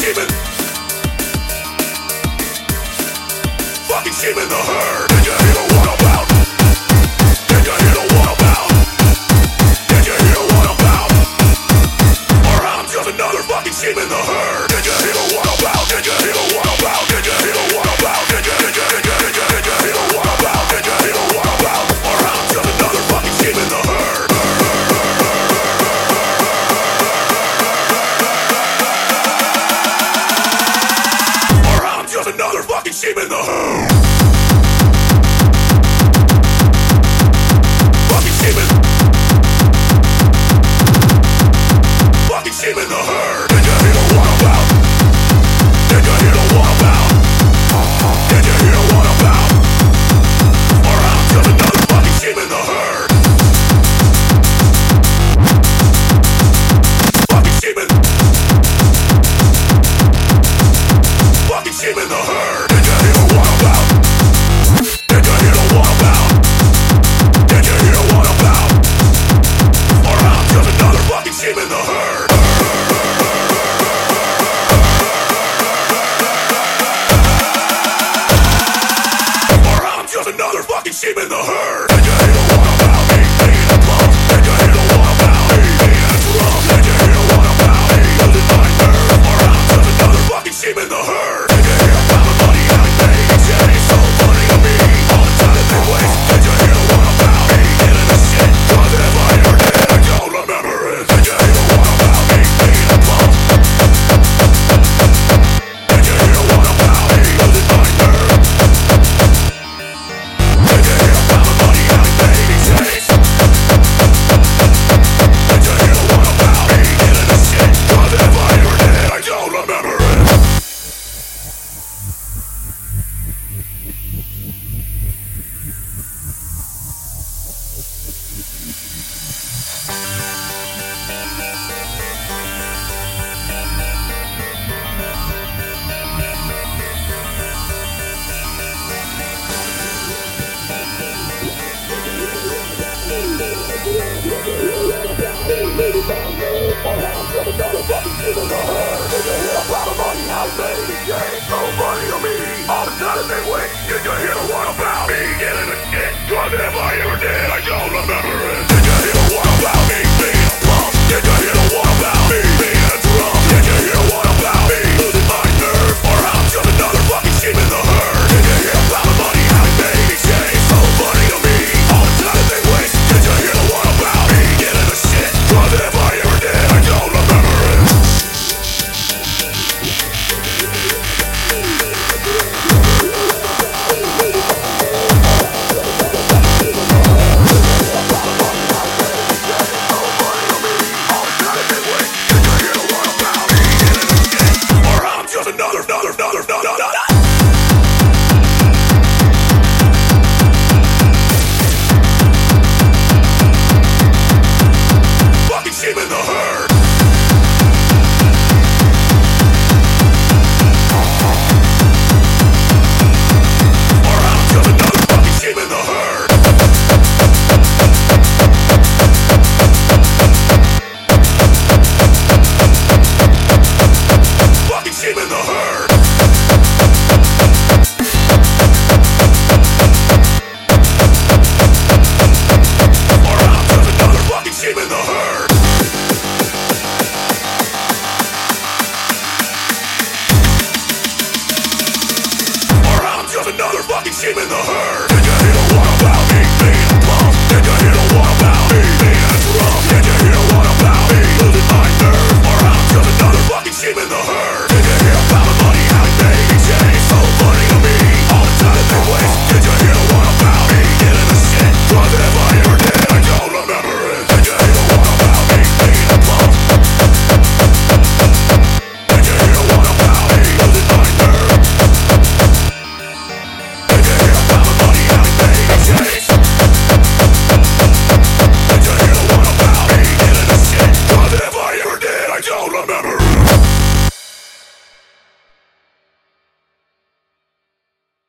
sheep Fucking sheep in the herd Did you hear what about? Did you hear what about? Did you hear what about? Or I'm just another fucking sheep in the herd Did you hear what about? Did you hear what about? Did you hear what about? sheep in the hole! Hey! sheep in the herd. Did you hear the one about me being a? Did you hear the one about